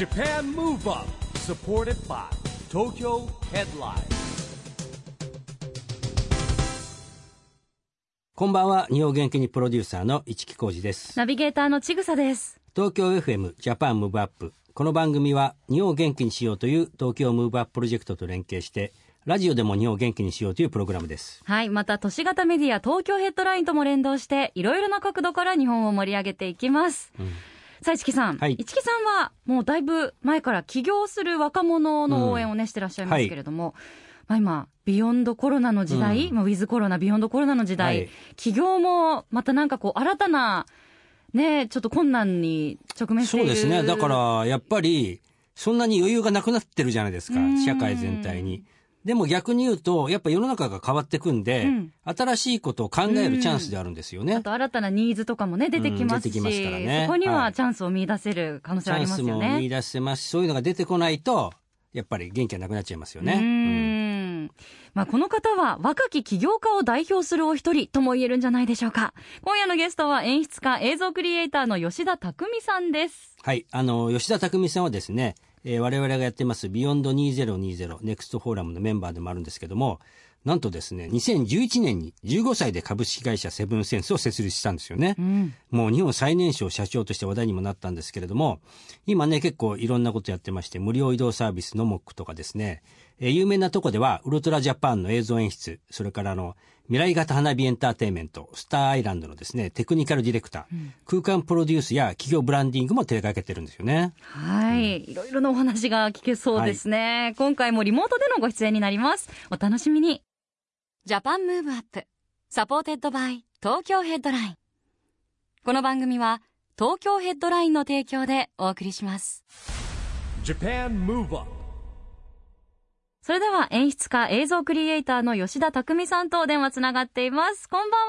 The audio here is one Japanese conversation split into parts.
JAPAN MOVE UP SUPPORTED BY TOKYO HEADLINE こんばんは日本元気にプロデューサーの市木浩司ですナビゲーターのちぐさです。東京 FM ジャパンムーブアップこの番組は日本を元気にしようという東京ムーブアッププロジェクトと連携してラジオでも日本を元気にしようというプログラムですはい。また、都市型メディア東京ヘッドラインとも連動して、いろいろな角度から日本を盛り上げていきます。さあ、市木さん。はい。市木さんは、もうだいぶ前から起業する若者の応援をね、してらっしゃいますけれども、まあ今、ビヨンドコロナの時代、うん。まあウィズコロナ、ビヨンドコロナの時代、はい。起業もまたなんかこう、新たな、ね、ちょっと困難に直面している。そうですね。だからやっぱりそんなに余裕がなくなってるじゃないですか。うん。社会全体にでも逆に言うとやっぱ世の中が変わってくんで、うん。新しいことを考えるチャンスであるんですよね、あと新たなニーズとかもね、出てきますし、うんすからね。そこにははいチャンスを見出せる可能性はありチャンスもますよね。見出せますしそういうのが出てこないとやっぱり元気がなくなっちゃいますよね、うーん。まあ、この方は若き起業家を代表するお一人とも言えるんじゃないでしょうか。今夜のゲストは演出家、映像クリエイターの吉田匠さんです。はい、あの吉田匠さんはですね、えー我々がやってますビヨンド2020ネクストフォーラムのメンバーでもあるんですけどもなんとですね2011年に15歳で株式会社セブンセンスを設立したんですよね、うん。もう日本最年少社長として話題にもなったんですけれども今ね結構いろんなことやってまして無料移動サービスのモックとかですね、えー有名なとこではウルトラジャパンの映像演出それからあの未来型花火エンターテインメントスターアイランドのですねテクニカルディレクター、空間プロデュースや企業ブランディングも手掛けてるんですよねはい。いろいろなお話が聞けそうですね。今回もリモートでのご出演になります。お楽しみに。Japan Move Up。Supported by Tokyo Headline。この番組は東京ヘッドラインの提供でお送りします。それでは演出家映像クリエイターの吉田匠さんとお電話つながっています。こんばん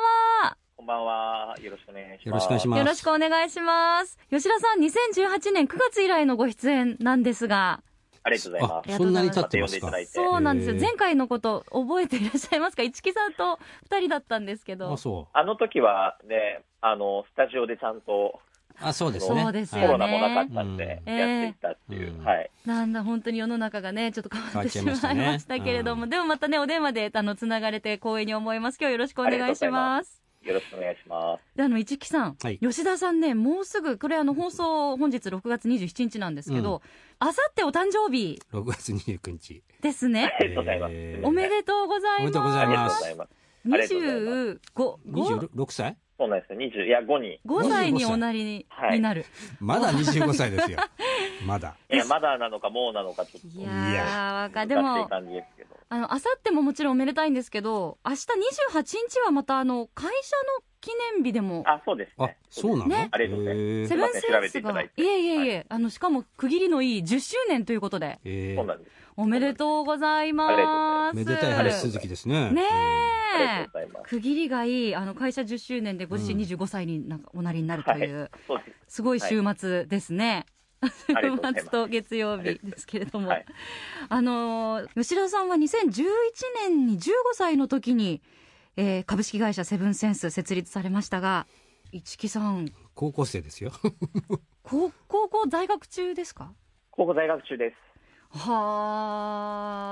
は。こんばんは。よろしくお願いします。よろしくお願いしますよろしくお願いします。吉田さん、2018年9月以来のご出演なんですが、ありがとうございまあす。そんなに経ってますか？呼んでいただいて。そうなんですよ。前回のこと覚えていらっしゃいますか？市木さんと二人だったんですけど。あそあの時はね、あの、スタジオでちゃんと、うあそうですね。そうですよね。コロナもなかったんで、うんやっていったっていう、うん。はい。なんだ、本当に世の中がね、ちょっと変わってしまいましたねましたけれども、でもまたね、お電話で、あの、つながれて光栄に思います。今日よろしくお願いします。よろしくお願いします。で、あの、市木さん、はい。吉田さんね、もうすぐ、これあの、放送、本日6月27日なんですけど、あさってお誕生日。6月29日。ですね。ありがとうございます。えー。おめでとうございます。おめでとうございます。25、26歳？そうなんですよ。20、いや、5に。5歳におなりに,、はい。なる。まだ25歳ですよ。まだ。いや、まだなのかもうなのかちょっと。いや難ー、でも。あの、あさってももちろんおめでたいんですけど、明日28日はまたあの、会社の記念日でも、あ、そうですあね。そうなの、ね。ありがとうございます。セブンセンスが、い。えいえいえ、あの、しかも区切りのいい10周年ということで、えー。そうなんです。おめでとうございます。めでたい話続きですね。ねありがえとうございます。区切りがいい、あの、会社10周年でご自身25歳になんかおなりになるという、す。すごい週末ですね。週末と月曜日ですけれども、はい。あのー吉田さんは2011年に15歳の時に、えー株式会社セブンセンス設立されましたが市木さん。高校生ですよ。高 高校在学中ですか？高校在学中です。は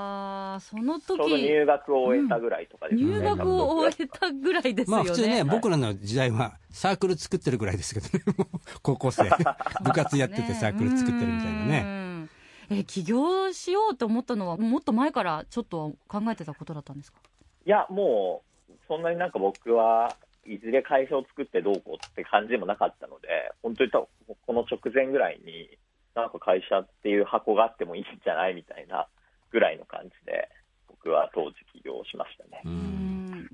あそのちょうど時入学を終えたぐらいとかですね。入学を終えたぐらいですよね。まあ普通ね、はい。僕らの時代はサークル作ってるぐらいですけどね。高校生。部活やっててサークル作ってるみたいなね。ね。え起業しようと思ったのはもっと前からちょっと考えてたことだったんですか？いや、もう、そんなになんか僕はいずれ会社を作ってどうこうって感じでもなかったので、本当にこの直前ぐらいに、なんか会社っていう箱があってもいいんじゃないみたいなぐらいの感じで、僕は当時起業しましたね。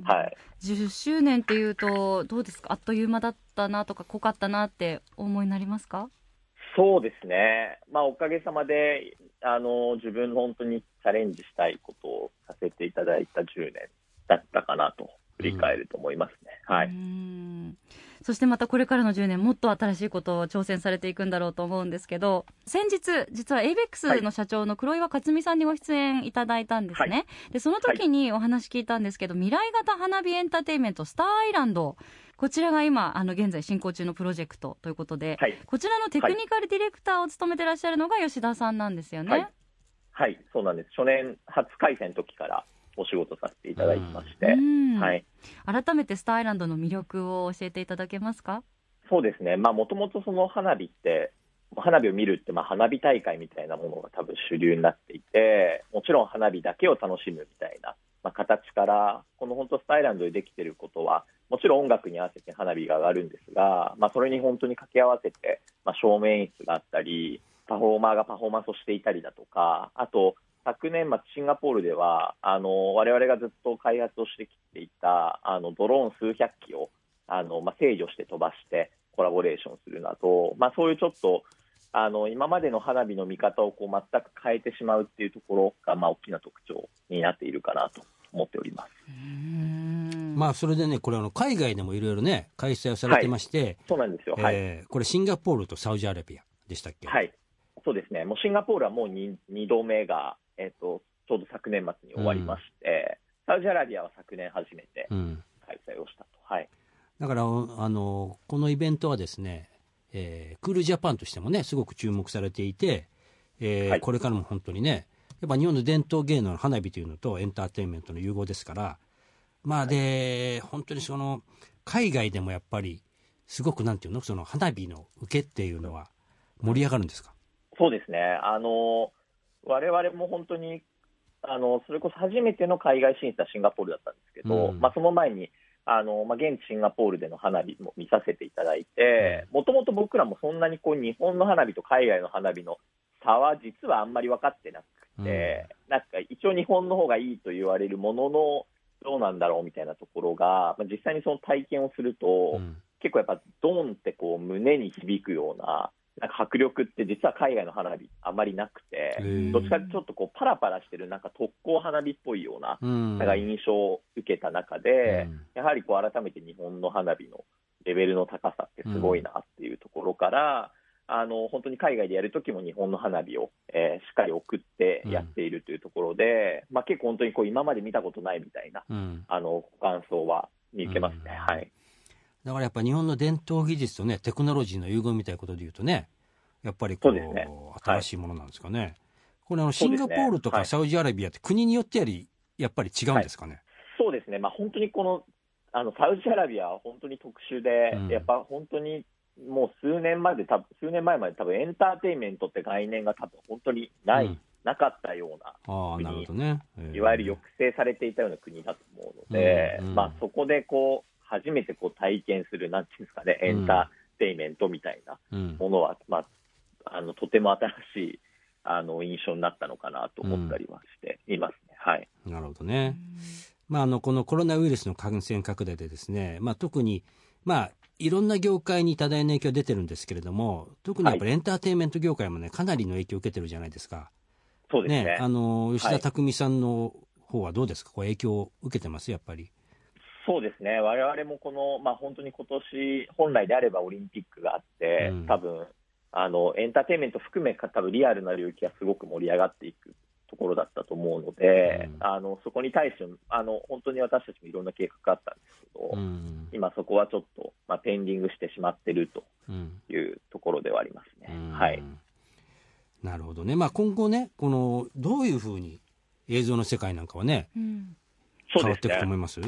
はい。10周年っていうとどうですか？あっという間だったなとか濃かったなって思いになりますか？そうですね。まあ、おかげさまで、あの、自分の本当にチャレンジしたいことをさせていただいた10年だったかなと振り返ると思いますね。はい。うんそしてまたこれからの10年もっと新しいことを挑戦されていくんだろうと思うんですけど先日実は ABEX の社長の黒岩克美さんにご出演いただいたんですね、でその時にお話聞いたんですけど、未来型花火エンターテインメントスターアイランドこちらが今あの現在進行中のプロジェクトということで、はいこちらのテクニカルディレクターを務めてらっしゃるのが吉田さんなんですよね。はいはい、そうなんです。初年初開催の時からお仕事させていただいてまして、うんはい。改めてスターアイランドの魅力を教えていただけますか？そうですね。まあ、もともとその花火って、花火を見るって、まあ、花火大会みたいなものが多分主流になっていて、もちろん花火だけを楽しむみたいな、まあ、形から、この本当スタイランドでできていることは、もちろん音楽に合わせて花火が上がるんですが、まあ、それに本当に掛け合わせて、まあ、照明演出があったり、パフォーマーがパフォーマンスをしていたりだとか、あと、昨年末、シンガポールでは、あの、我々がずっと開発をしてきていた、あの、ドローン数百機を、あの、まあ、制御して飛ばして、コラボレーションするなど、まあ、そういうちょっと、あの、今までの花火の見方をこう全く変えてしまうっていうところが、まあ、大きな特徴になっているかなと思っております。うんまあそれでねこれあの海外でもいろいろね開催をされてまして、そうなんですよ。はい。えーこれシンガポールとサウジアラビアでしたっけ？はい。そうですね。もうシンガポールはもう 2, 2度目が、えっ、と、ちょうど昨年末に終わりまして、サウジアラビアは昨年初めてうん、開催をしたと。はい。だからあのこのイベントはですね、えークールジャパンとしてもねすごく注目されていて、えーはいこれからも本当にねやっぱ日本の伝統芸能の花火というのとエンターテインメントの融合ですからまあで本当にその海外でもやっぱりすごくなんていうのその花火の受けっていうのは盛り上がるんですか？そうですね。あの、我々も本当に、あの、それこそ初めての海外進出はシンガポールだったんですけど、うん。まあその前に、あの、まあ現地シンガポールでの花火も見させていただいて、もともと僕らもそんなにこう日本の花火と海外の花火の差は実はあんまり分かってなくて、なんか一応日本の方がいいと言われるものの、どうなんだろうみたいなところが、まあ、実際にその体験をすると、うん。結構やっぱドンってこう胸に響くような、なんか迫力って実は海外の花火あまりなくて、どっちかってちょっとこうパラパラしてるなんか特攻花火っぽいような、うん。なんか印象を受けた中で、うん。やはりこう改めて日本の花火のレベルの高さってすごいなっていうところから、あの本当に海外でやるときも日本の花火を、えーしっかり送ってやっているというところで、まあ、結構本当にこう今まで見たことないみたいなうん。あのご感想は見受けますね。うん。はいだからやっぱ日本の伝統技術とねテクノロジーの融合みたいなことで言うとねやっぱりこうそうね。新しいものなんですかね、これあのシンガポールとはい。かサウジアラビアって国によってやりやっぱり違うんですかね、そうですね、まあ、本当にこのあのサウジアラビアは本当に特殊で、うん。やっぱ本当にもう数年まで、多分数年前まで多分エンターテインメントって概念が多分本当にない、うん。なかったような、ああなるほどね、えーいわゆる抑制されていたような国だと思うので、うんうん。まあ、そこでこう初めてこう体験する、なんていうんですかね、エンターテインメントみたいなうん。ものは、まあ、あのとても新しいあの印象になったのかなと思ったりはしていますね。はい。なるほどね、まあ、あのこのコロナウイルスの感染拡大でですね、まあ、特に、まあ、いろんな業界に多大な影響が出てるんですけれども特にやっぱりエンターテインメント業界もねかなりの影響を受けてるじゃないですか。そうですね。ね、あの吉田匠さんの方はどうですか、こう影響を受けてます？やっぱり。そうですね、我々もこの、まあ、本当に今年本来であればオリンピックがあって、うん。多分あのエンターテインメント含め、多分リアルな領域がすごく盛り上がっていくところだったと思うので、うん。あのそこに対してあの、本当に私たちもいろんな計画があったんですけど、うん。今、そこはちょっと、まあ、ペンディングしてしまってるとうん。いうところではありますね。うん。はい。なるほどね、まあ、今後ねこのどういうふうに映像の世界なんかはねうん。そうですね。変わっていくと思います？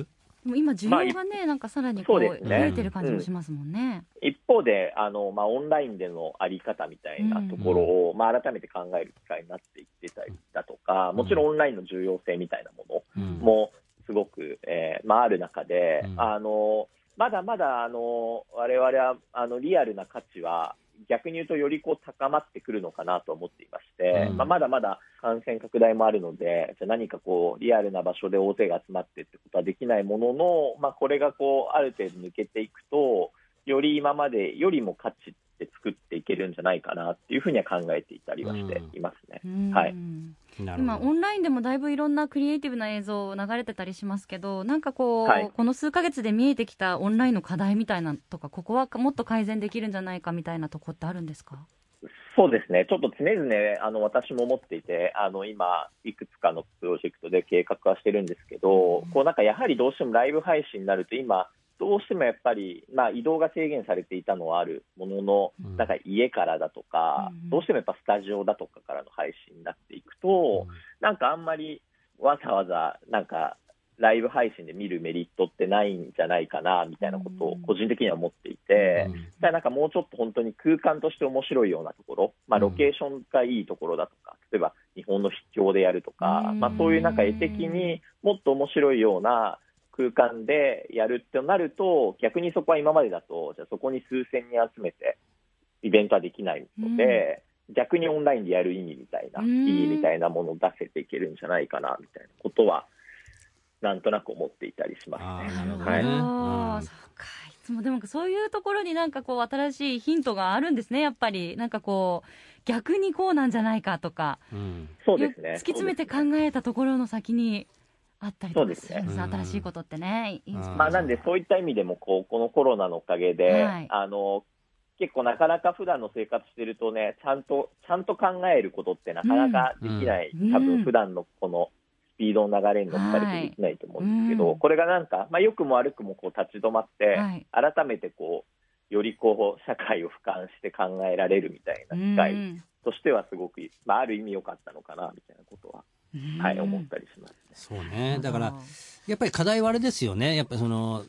でも今需要がね、なんかさらにこう増えてる感じもしますもんね。一方であの、まあ、オンラインでのあり方みたいなところを、まあ、改めて考える機会になっていってたりだとか、もちろんオンラインの重要性みたいなものうん。もすごく、えーまあ、ある中で、うん。あのまだまだあの我々はあのリアルな価値は逆に言うとよりこう高まってくるのかなと思っていまして、うん。まあ、まだまだ感染拡大もあるので、じゃあ何かこうリアルな場所で大勢が集まってってことはできないものの、まあ、これがこうある程度抜けていくと、より今までよりも価値って作っていけるんじゃないかなっていうふうには考えていたりはしていますね。うん。はい。今オンラインでもだいぶいろんなクリエイティブな映像流れてたりしますけどなんかこう、はい。この数ヶ月で見えてきたオンラインの課題みたいなとかここはもっと改善できるんじゃないかみたいなとこってあるんですか？そうですね、ちょっと常々あの私も思っていて、あの今、いくつかのプロジェクトで計画はしてるんですけど、こうなんかやはりどうしてもライブ配信になると、今、どうしてもやっぱり、まあ、移動が制限されていたのはあるものの、うん。なんか家からだとか、うんどうしてもやっぱスタジオだとかからの配信になっていくと、なんかあんまりわざわざなんかライブ配信で見るメリットってないんじゃないかなみたいなことを個人的には思っていて、うん。なんかもうちょっと本当に空間として面白いようなところ、まあ、うん。ロケーションがいいところだとか、例えば日本の秘境でやるとか、うん。まあ、そういうなんか絵的にもっと面白いような空間でやるってなると、逆にそこは今までだと、じゃあそこに数千人集めてイベントはできないので、逆にオンラインでやる意味みたいな、うん。意義みたいなものを出せていけるんじゃないかなみたいなことは、なんとなく思っていたりしますね。なるほどね。はそうか。いつもでもそういうところになんかこう新しいヒントがあるんですねやっぱり。なんかこう逆にこうなんじゃないかとか。うん。そうですね。突き詰めて考えたところの先にあったりとかす。るんですね。新しいことってね。インスピレーションまあ、なんで、そういった意味でもこう、このコロナのおかげで、はい。あの結構なかなか普段の生活してるとね、ちゃんと、ちゃんと考えることってなかなかできない、うん。多うん。分普段のこのスピードの流れに乗っかるとできないと思うんですけど、これがなんか、まあ、良くも悪くもこう立ち止まって、はい。改めてこう、よりこう、社会を俯瞰して考えられるみたいな機会うんとしてはすごく、まあ、ある意味良かったのかな、みたいなことは、うん。はい、思ったりします。ね。そうね。だから、やっぱり課題はあれですよね。やっぱその、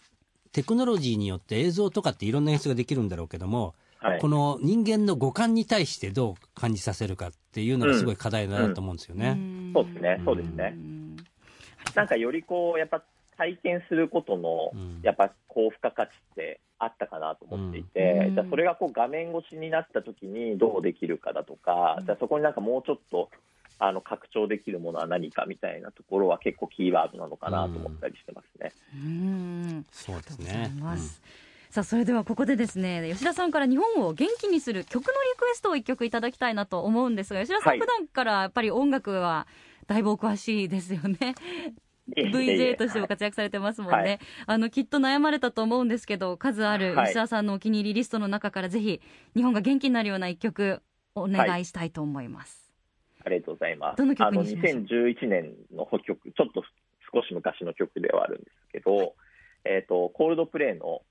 テクノロジーによって映像とかっていろんな演出ができるんだろうけども、はい。こ。の人間の五感に対してどう感じさせるかっていうのがすごい課題だなと思うんですよね。ん。そうですね。そうですね。んなんかよりこう、やっぱ体験することのうん、やっぱ高付加価値ってあったかなと思っていて、うん。じゃあそれがこう画面越しになった時にどうできるかだとか、うん。じゃあそこになんかもうちょっと、あの、拡張できるものは何かみたいなところは結構キーワードなのかなと思ったりしてますね。うん。そうですね。い。ますさあそれではここでですね吉田さんから日本を元気にする曲のリクエストを一曲いただきたいなと思うんですが吉田さん、はい。普段からやっぱり音楽はだいぶお詳しいですよね。VJ としても活躍されてますもんね、はい。あのきっと悩まれたと思うんですけど数あるはい。吉田さんのお気に入りリストの中からぜひ日本が元気になるような一曲お願いしたいと思います、ありがとうございます。どの曲あの、にしましょう？2011年の曲、ちょっと少し昔の曲ではあるんですけど、えっ、と、コールドプレイの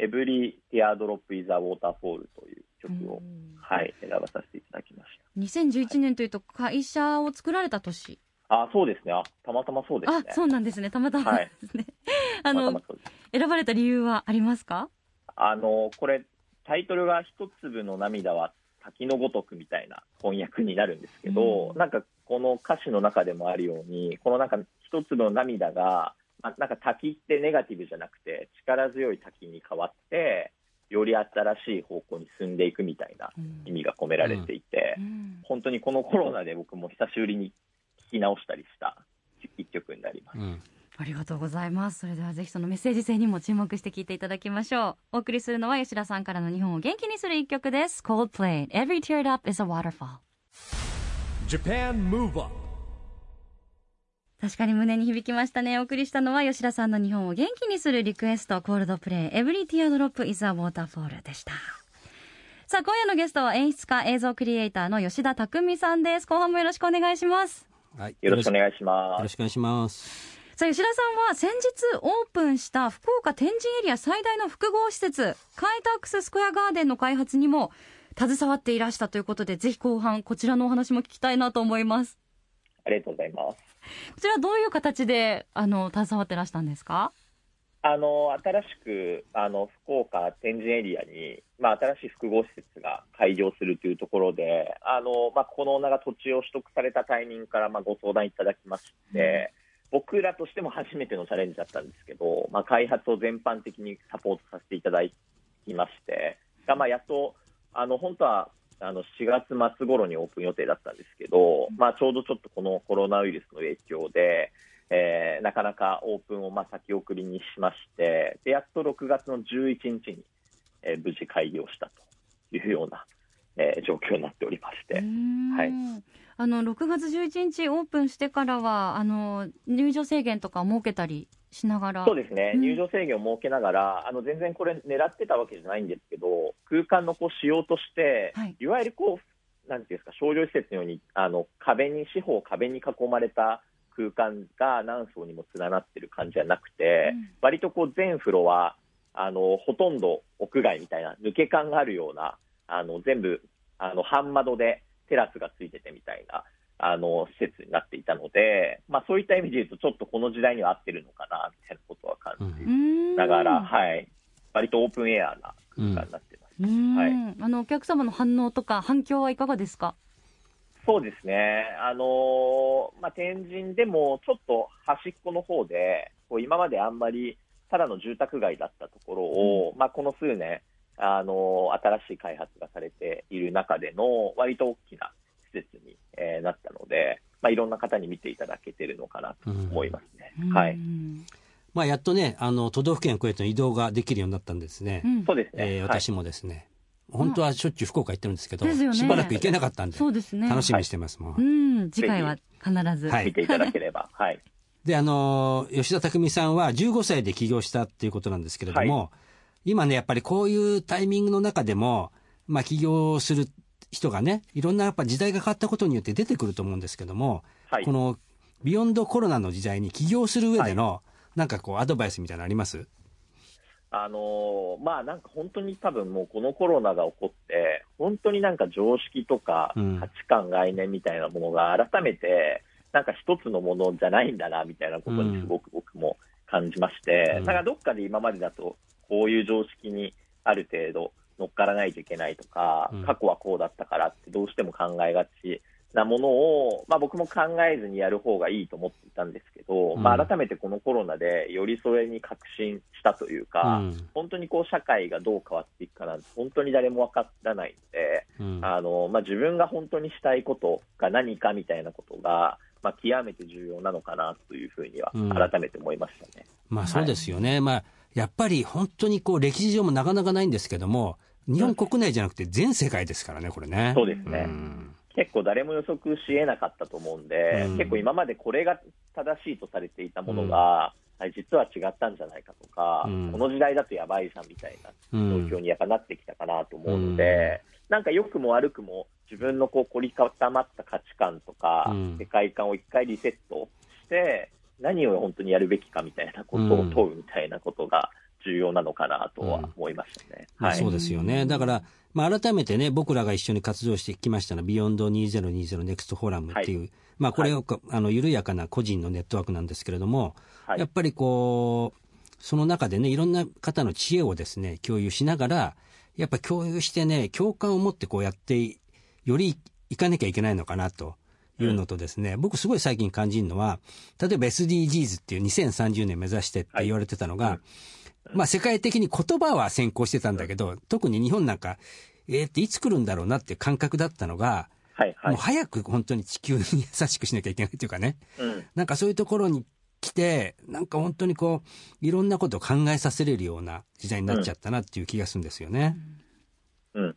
Every Teardrop is a Waterfall という曲を、うん。はい、選ばさせていただきました。2011年というと会社を作られた年？あ、そうですね。あ、たまたまそうですね。あそうなんですね。たまたまはい。ですね、あたまのたま選ばれた理由はありますか？あの、これ、タイトルが一粒の涙は滝のごとくみたいな翻訳になるんですけど、うん。なんかこの歌詞の中でもあるように、このなんか一粒の涙が、まあなんか滝ってネガティブじゃなくて、力強い滝に変わって、より新しい方向に進んでいくみたいな意味が込められていて、うん。本当にこのコロナで僕も久しぶりに聞き直したりした一曲になります。うん。ありがとうございます。それではぜひそのメッセージ性にも注目して聞いていただきましょう。お送りするのは吉田さんからの日本を元気にする一曲です。Coldplay Every Teared Up is a Waterfall. Japan Move Up. 確かに胸に響きましたね。お送りしたのは吉田さんの日本を元気にするリクエスト。コールドプレイ Every Teardrop is a Waterfall でした。さあ今夜のゲストは演出家映像クリエイターの吉田匠さんです。後半もよろしくお願いします。はい。よろしくおよ願いします。ろしくお願いします。さあ吉田さんは先日オープンした福岡天神エリア最大の複合施設カイタックススクエアガーデンの開発にも携わっていらしたということでぜひ後半こちらのお話も聞きたいなと思いますありがとうございます。こちらどういう形であの携わってらしたんですか？あの新しくあの福岡天神エリアに、まあ、新しい複合施設が開業するというところで、あのまあ、この女が土地を取得されたタイミングから、まあ、ご相談いただきまして、僕らとしても初めてのチャレンジだったんですけど、まあ、開発を全般的にサポートさせていただきまして、まあ、やっとあの本当はあの4月末頃にオープン予定だったんですけど、まあ、ちょうどちょっとこのコロナウイルスの影響で、えーなかなかオープンをまあ先送りにしまして、でやっと6月の11日に、えー無事開業したというような、えー状況になっておりまして、はい。あの6月11日オープンしてからはあの入場制限とか設けたりしながら。そうですね、うん。入場制限を設けながら、あの全然これ、狙ってたわけじゃないんですけど、空間のこう仕様として、はい。い、わゆるこう、なんていうんですか、商業施設のように、あの壁に、四方壁に囲まれた空間が何層にも連なってる感じじゃなくて、うん。割とこう全フロア、あの、ほとんど屋外みたいな、抜け感があるような、あの、全部、あの、半窓でテラスがついててみたいな、あの、施設になっていたので、まあそういった意味で言うと、ちょっとこの時代には合ってるのかな、みたいなことは感じながら、はい。割とオープンエアな空間になってます。うんはいあのお客様の反応とか反響はいかがですか？そうですね。あのーまあ、天神でもちょっと端っこの方で、こう今まであんまりただの住宅街だったところを、まあ、この数年、あのー新しい開発がされている中での割と大きな施設に、えーなったので、まあ、いろんな方に見ていただけてるのかなと思いますね。はい。うんまあ、やっとね、あの、都道府県を越えての移動ができるようになったんですね。うんそうですね。えーはい私もですね、本当はしょっちゅう福岡行ってるんですけど、ねしばらく行けなかったんで、そうですね楽しみにしてますもん。うん次回は必ず、はい見ていただければ。はい。で、あのー吉田匠さんは15歳で起業したっていうことなんですけれども、今ね、やっぱりこういうタイミングの中でも、まあ、起業する人がね、いろんなやっぱ時代が変わったことによって出てくると思うんですけども、はい。このビヨンドコロナの時代に起業する上での、なんかこうアドバイスみたいなのあります？あのーまあなんか本当に多分もうこのコロナが起こって、本当になんか常識とかうん。価値観、概念みたいなものが改めて、なんか一つのものじゃないんだなみたいなことにすごく僕も感じまして、うん。なんかどっかで今までだと、こういう常識にある程度乗っからないといけないとか、うん。過去はこうだったからってどうしても考えがちなものを、まあ、僕も考えずにやる方がいいと思っていたんですけど、うん。まあ、改めてこのコロナでよりそれに確信したというか、うん。本当にこう社会がどう変わっていくかなんて本当に誰もわからないので、うん。あのまあ、自分が本当にしたいことが何かみたいなことが、まあ、極めて重要なのかなというふうにはうん。改めて思いましたね。まあそうですよね。まあ、やっぱり本当にこう歴史上もなかなかないんですけども、日本国内じゃなくて全世界ですからね、これね。そうですね。ん。結構誰も予測し得なかったと思うんで、うん。結構今までこれが正しいとされていたものが、あ実は違ったんじゃないかとか、うん。この時代だとやばいじゃんみたいなうん状況にやっぱなってきたかなと思うので、なんか良くも悪くも自分のこう凝り固まった価値観とか、うん。世界観を一回リセットして、何を本当にやるべきかみたいなことを問うみたいなことが重要なのかなとは思いましたね。はい。まあそうですよね。だから、まあ改めてね、僕らが一緒に活動してきましたのは、ビヨンド2020ネクストフォーラムっていう、はい。まあこれを、あの、緩やかな個人のネットワークなんですけれども、はい。やっぱりこう、その中でね、いろんな方の知恵をですね、共有しながら、やっぱ共有してね、共感を持ってこうやって、よりいかなきゃいけないのかなというのとですね、僕すごい最近感じるのは、例えば SDGs っていう2030年目指してって言われてたのが、まあ世界的に言葉は先行してたんだけど、特に日本なんか、えーっていつ来るんだろうなっていう感覚だったのが、はい、はいもう。早く本当に地球に優しくしなきゃいけないっていうかね。うんなんかそういうところに来て、なんか本当にこう、いろんなことを考えさせれるような時代になっちゃったなっていう気がするんですよね。うん。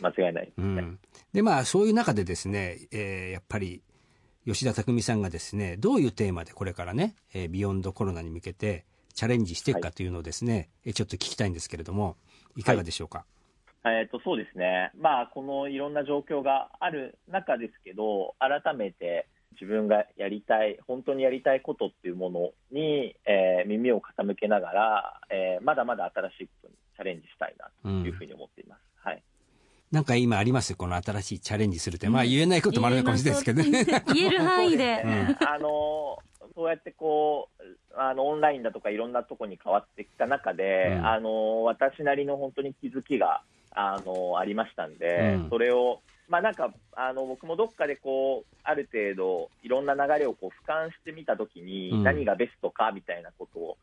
間違いないね。うん。で、まあそういう中でですね、えーやっぱり吉田匠さんがですね、どういうテーマでこれからね、えービヨンドコロナに向けてチャレンジしていくかというのをですね、えーちょっと聞きたいんですけれども、いかがでしょうか？えっとそうですね、まあ、このいろんな状況がある中ですけど、改めて自分がやりたい、本当にやりたいことっていうものに、えー耳を傾けながら、えーまだまだ新しいことにチャレンジしたいなというふうに思っています。はいなんか今あります？この新しいチャレンジするって。まあ言えないこともあるのかもしれないですけどね。言える範囲で。あのそうやってこうあのオンラインだとかいろんなところに変わってきた中で、うんあの私なりの本当に気づきがあのありましたんで、うんそれを、まあ、なんかあの僕もどっかでこうある程度いろんな流れをこう俯瞰してみたときに、うん何がベストかみたいなことを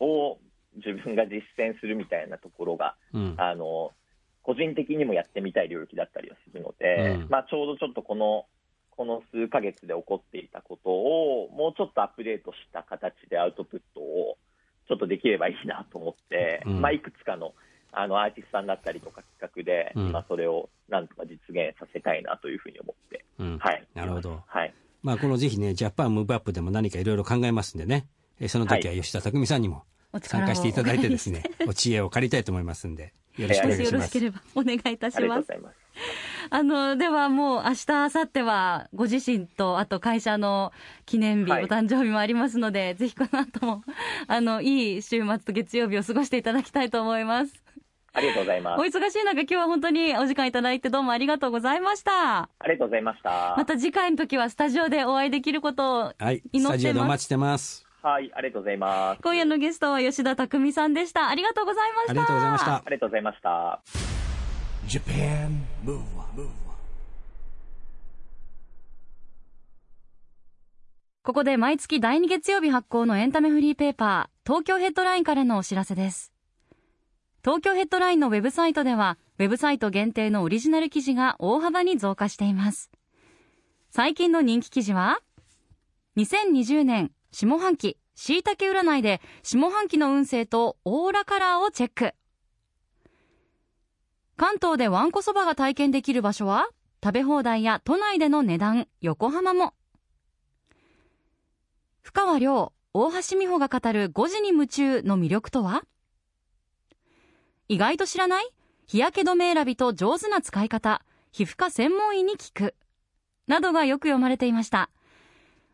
を自分が実践するみたいなところがうん。あの個人的にもやってみたい領域だったりはするので、うん。まあ、ちょうどちょっとこのこの数ヶ月で起こっていたことをもうちょっとアップデートした形でアウトプットをちょっとできればいいなと思って、うん。まあ、いくつかのあのアーティストさんだったりとか企画で、うん。今それをなんとか実現させたいなというふうに思って、うん。はい、なるほど。はい、まあこのぜひね、ジャパンムーブアップでも何かいろいろ考えますんでね、えーその時は吉田匠さんにも参加していただいてですね、お知恵を借りたいと思いますんで、よろしくお願いしますよろしけ。ればお願いいたします。あの、ではもう明日、明後日はご自身と、あと会社の記念日、はいお誕生日もありますので、ぜひこの後も、あの、いい週末と月曜日を過ごしていただきたいと思います。ありがとうございますお。忙しい中、今日は本当にお時間いただいてどうもありがとうございました。ありがとうございました。また次回の時はスタジオでお会いできることをはい。祈ってますスタジオでお待ちしてます。はい、ありがとうございます。今夜のゲストは吉田匠さんでした。ありがとうございました。ありがとうございましたあ。りがとうございました。Japan Move Up, ここで毎月第2月曜日発行のエンタメフリーペーパー、東京ヘッドラインからのお知らせです。東京ヘッドラインのウェブサイトでは、ウェブサイト限定のオリジナル記事が大幅に増加しています。最近の人気記事は、2020年下半期椎茸占いで下半期の運勢とオーラカラーをチェック。関東でわんこそばが体験できる場所は、食べ放題や都内での値段、横浜も。深川亮、大橋美穂が語る5時に夢中の魅力とは？意外と知らない？日焼け止め選びと上手な使い方、皮膚科専門医に聞く。などがよく読まれていました。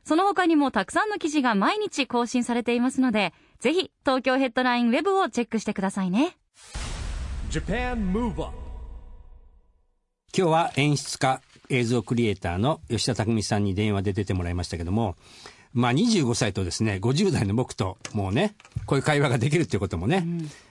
その他にもたくさんの記事が毎日更新されていますので、ぜひ東京ヘッドラインウェブをチェックしてくださいね。Japan Move Up, 今日は演出家、映像クリエイターの吉田匠さんに電話で出てもらいましたけども、まあ25歳とですね、50代の僕ともうね、こういう会話ができるっていうこともね、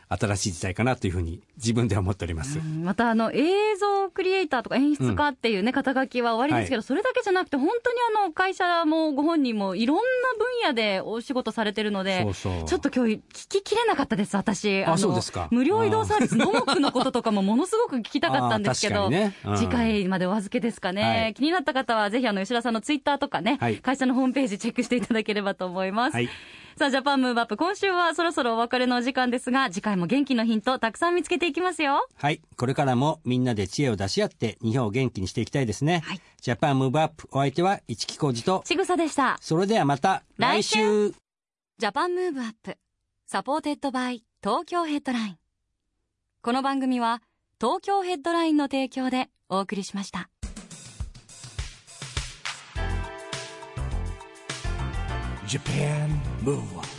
新しい時代かなというふうに自分では思っております。またあの映像クリエイターとか演出家っていうね、肩書きは終わりですけど、はそれだけじゃなくて本当にあの会社もご本人もいろんな分野でお仕事されてるのでちょっと今日聞ききれなかったです私。のあそうですか。無料移動サービスノモックのこととかもものすごく聞きたかったんですけど、ね。うん。次回までお預けですかね、はい。気になった方はぜひあの吉田さんのツイッターとかね、はい。会社のホームページチェックしていただければと思います、はい。さあ、 Japan Move Up、今週はそろそろお別れのお時間ですが、次回も元気のヒントたくさん見つけていきますよ。はい。これからもみんなで知恵を出し合って日本を元気にしていきたいですね。はい Japan Move Up。お相手は市木浩二と、ちぐさでした。それではまた来週 Japan Move Up、Supported by Tokyo Headline。この番組は東京ヘッドラインの提供でお送りしました。Japan Move Up.